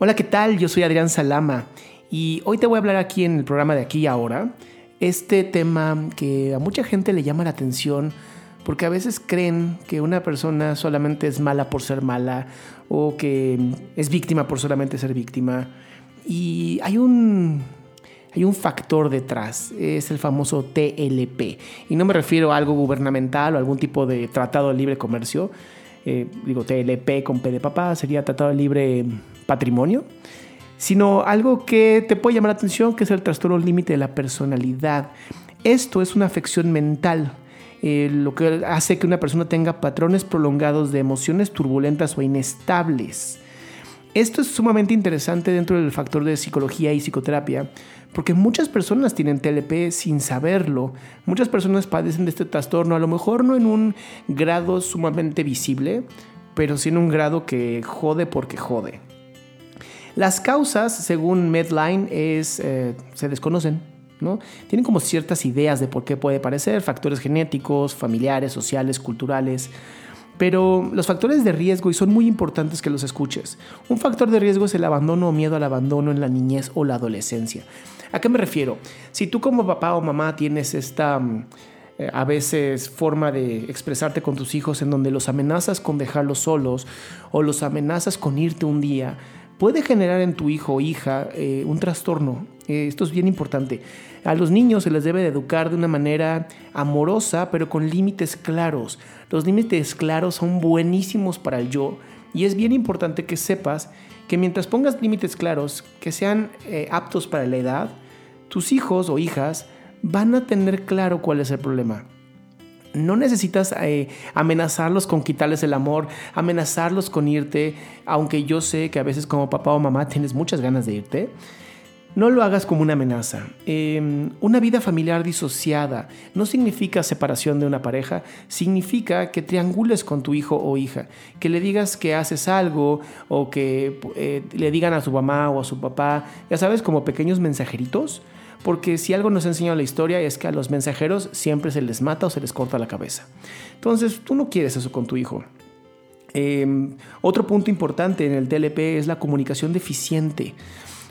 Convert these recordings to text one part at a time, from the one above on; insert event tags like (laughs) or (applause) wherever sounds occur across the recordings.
Hola, ¿qué tal? Yo soy Adrián Salama y hoy te voy a hablar aquí en el programa de aquí y ahora este tema que a mucha gente le llama la atención porque a veces creen que una persona solamente es mala por ser mala o que es víctima por solamente ser víctima. Y hay un, hay un factor detrás, es el famoso TLP. Y no me refiero a algo gubernamental o algún tipo de tratado de libre comercio. Eh, digo, TLP con P de papá sería tratado de libre patrimonio sino algo que te puede llamar la atención, que es el trastorno límite de la personalidad. Esto es una afección mental, eh, lo que hace que una persona tenga patrones prolongados de emociones turbulentas o inestables. Esto es sumamente interesante dentro del factor de psicología y psicoterapia, porque muchas personas tienen TLP sin saberlo. Muchas personas padecen de este trastorno, a lo mejor no en un grado sumamente visible, pero sí en un grado que jode porque jode. Las causas, según Medline, es, eh, se desconocen. ¿no? Tienen como ciertas ideas de por qué puede parecer, factores genéticos, familiares, sociales, culturales. Pero los factores de riesgo, y son muy importantes que los escuches. Un factor de riesgo es el abandono o miedo al abandono en la niñez o la adolescencia. ¿A qué me refiero? Si tú como papá o mamá tienes esta mm, eh, a veces forma de expresarte con tus hijos en donde los amenazas con dejarlos solos o los amenazas con irte un día, puede generar en tu hijo o hija eh, un trastorno. Esto es bien importante. A los niños se les debe de educar de una manera amorosa, pero con límites claros. Los límites claros son buenísimos para el yo y es bien importante que sepas que mientras pongas límites claros que sean eh, aptos para la edad, tus hijos o hijas van a tener claro cuál es el problema. No necesitas eh, amenazarlos con quitarles el amor, amenazarlos con irte, aunque yo sé que a veces como papá o mamá tienes muchas ganas de irte. No lo hagas como una amenaza. Em, una vida familiar disociada no significa separación de una pareja, significa que triangules con tu hijo o hija, que le digas que haces algo o que eh, le digan a su mamá o a su papá, ya sabes, como pequeños mensajeritos porque si algo nos ha enseñado la historia es que a los mensajeros siempre se les mata o se les corta la cabeza. Entonces, tú no quieres eso con tu hijo. Em, otro punto importante en el TLP es la comunicación deficiente.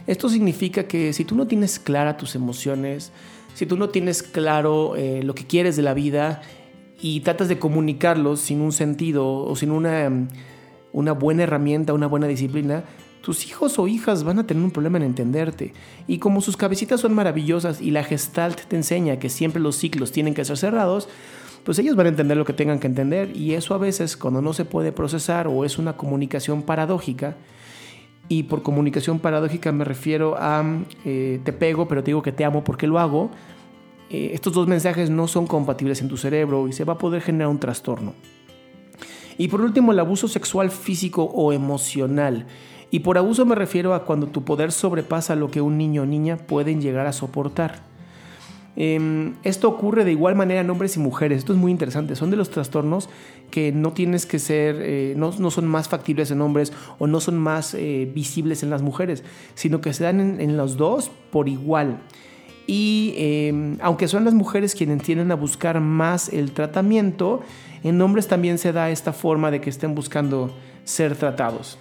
Esto significa que si tú no tienes clara tus emociones, si tú no tienes claro eh, lo que quieres de la vida y tratas de comunicarlos sin un sentido o sin una, una buena herramienta, una buena disciplina, tus hijos o hijas van a tener un problema en entenderte. Y como sus cabecitas son maravillosas y la gestalt te enseña que siempre los ciclos tienen que ser cerrados, pues ellos van a entender lo que tengan que entender. Y eso a veces cuando no se puede procesar o es una comunicación paradójica, y por comunicación paradójica me refiero a eh, te pego, pero te digo que te amo porque lo hago, eh, estos dos mensajes no son compatibles en tu cerebro y se va a poder generar un trastorno. Y por último, el abuso sexual físico o emocional. Y por abuso me refiero a cuando tu poder sobrepasa lo que un niño o niña pueden llegar a soportar. Em, esto ocurre de igual manera en hombres y mujeres. Esto es muy interesante. Son de los trastornos que no tienes que ser, eh, no, son más factibles en hombres o no son más eh, visibles en las mujeres, sino que se dan en, en los dos por igual. Y em, aunque son las mujeres quienes tienden a buscar más el tratamiento, en hombres también se da esta forma de que estén buscando ser tratados.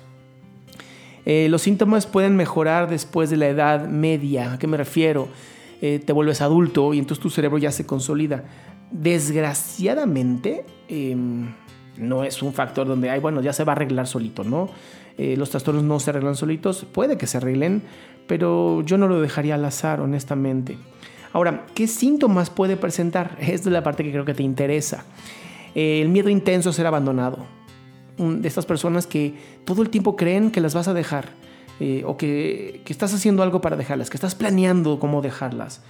Eh, los síntomas pueden mejorar después de la edad media. ¿A qué me refiero? Eh, te vuelves adulto y entonces tu cerebro ya se consolida. Desgraciadamente, em, no es un factor donde, ay, bueno, ya se va a arreglar solito, ¿no? Eh, los trastornos no se arreglan solitos, puede que se arreglen, pero yo no lo dejaría al azar, honestamente. Ahora, ¿qué síntomas puede presentar? (laughs) Esta es la parte que creo que te interesa. el miedo intenso a ser abandonado de estas personas que todo el tiempo creen que las vas a dejar eh, o que, estás haciendo algo para dejarlas, que estás planeando cómo dejarlas.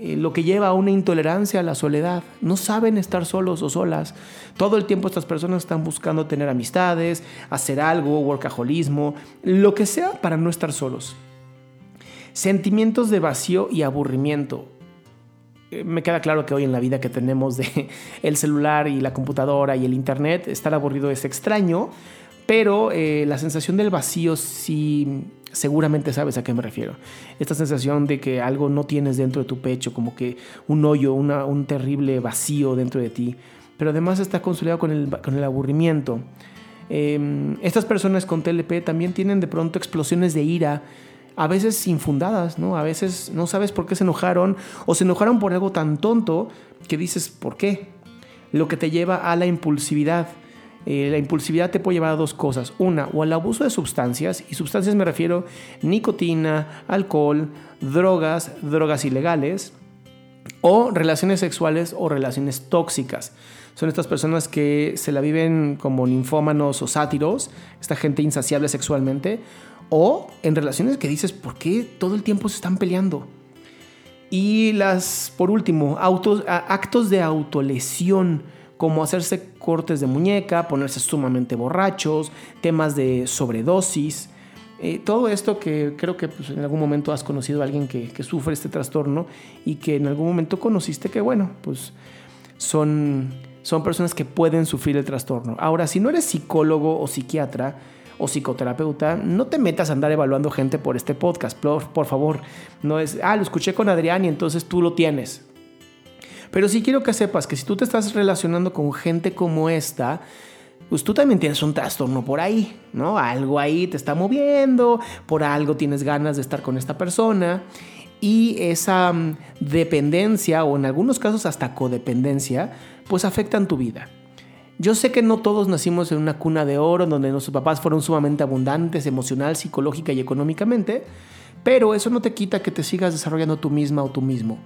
Eh, lo que lleva a una intolerancia a la soledad. No saben estar solos o solas. Todo el tiempo estas personas están buscando tener amistades, hacer algo, workaholismo, lo que sea para no estar solos. Sentimientos de vacío y aburrimiento me queda claro que hoy en la vida que tenemos de (laughs) el celular y la computadora y el internet, estar aburrido es extraño, pero eh, la sensación del vacío sí seguramente sabes a qué me refiero. Esta sensación de que algo no tienes dentro de tu pecho, como que un hoyo, un terrible vacío dentro de ti, pero además está consolidado con el, con el aburrimiento. Em, estas personas con TLP también tienen de pronto explosiones de ira, a veces infundadas, ¿no? A veces no sabes por qué se enojaron o se enojaron por algo tan tonto que dices, ¿por qué? Lo que te lleva a la impulsividad. Eh, la impulsividad te puede llevar a dos cosas. Una, o al abuso de sustancias, y sustancias me refiero nicotina, alcohol, drogas, drogas ilegales, o relaciones sexuales o relaciones tóxicas. Son estas personas que se la viven como ninfómanos o sátiros, esta gente insaciable sexualmente, o en relaciones que dices, ¿por qué todo el tiempo se están peleando? Y las, por último, actos de autolesión, como hacerse cortes de muñeca, ponerse sumamente borrachos, temas de sobredosis. Eh, todo esto que creo que pues, en algún momento has conocido a alguien que, que, sufre este trastorno y que en algún momento conociste que, bueno, pues son, son personas que pueden sufrir el trastorno. Ahora, si no eres psicólogo o psiquiatra, o psicoterapeuta, no te metas a andar evaluando gente por este podcast, por, por favor. No es, ah, lo escuché con Adrián y entonces tú lo tienes. Pero sí quiero que sepas que si tú te estás relacionando con gente como esta, pues tú también tienes un trastorno por ahí, ¿no? Algo ahí te está moviendo, por algo tienes ganas de estar con esta persona y esa mm, dependencia o en algunos casos hasta codependencia, pues afectan tu vida. Yo sé que no todos nacimos en una cuna de oro donde nuestros papás fueron sumamente abundantes emocional, psicológica y económicamente, pero eso no te quita que te sigas desarrollando tú misma o tú mismo.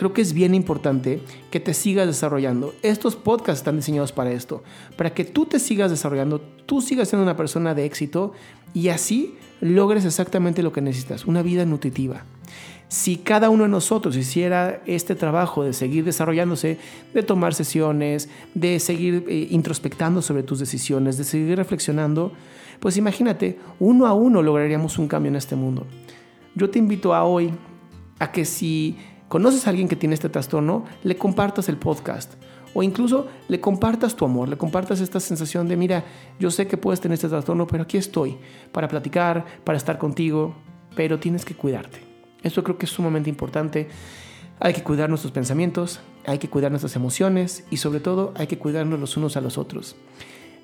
Creo que es bien importante que te sigas desarrollando. Estos podcasts están diseñados para esto, para que tú te sigas desarrollando, tú sigas siendo una persona de éxito y así logres exactamente lo que necesitas, una vida nutritiva. Si cada uno de nosotros hiciera este trabajo de seguir desarrollándose, de tomar sesiones, de seguir eh, introspectando sobre tus decisiones, de seguir reflexionando, pues imagínate, uno a uno lograríamos un cambio en este mundo. Yo te invito a hoy a que si conoces a alguien que tiene este trastorno, le compartas el podcast. O incluso le compartas tu amor, le compartas esta sensación de, mira, yo sé que puedes tener este trastorno, pero aquí estoy para platicar, para estar contigo, pero tienes que cuidarte. Esto creo que es sumamente importante. Hay que cuidar nuestros pensamientos, hay que cuidar nuestras emociones y sobre todo hay que cuidarnos los unos a los otros.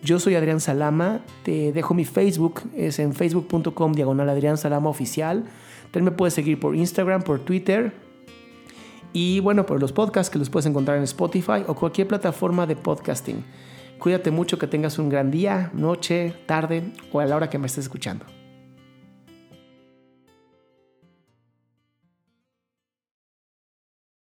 Yo soy Adrián Salama, te dejo mi Facebook, es en facebook.com diagonal Adrián Salama Oficial. También me puedes seguir por Instagram, por Twitter. Y bueno, por los podcasts que los puedes encontrar en Spotify o cualquier plataforma de podcasting. Cuídate mucho, que tengas un gran día, noche, tarde o a la hora que me estés escuchando.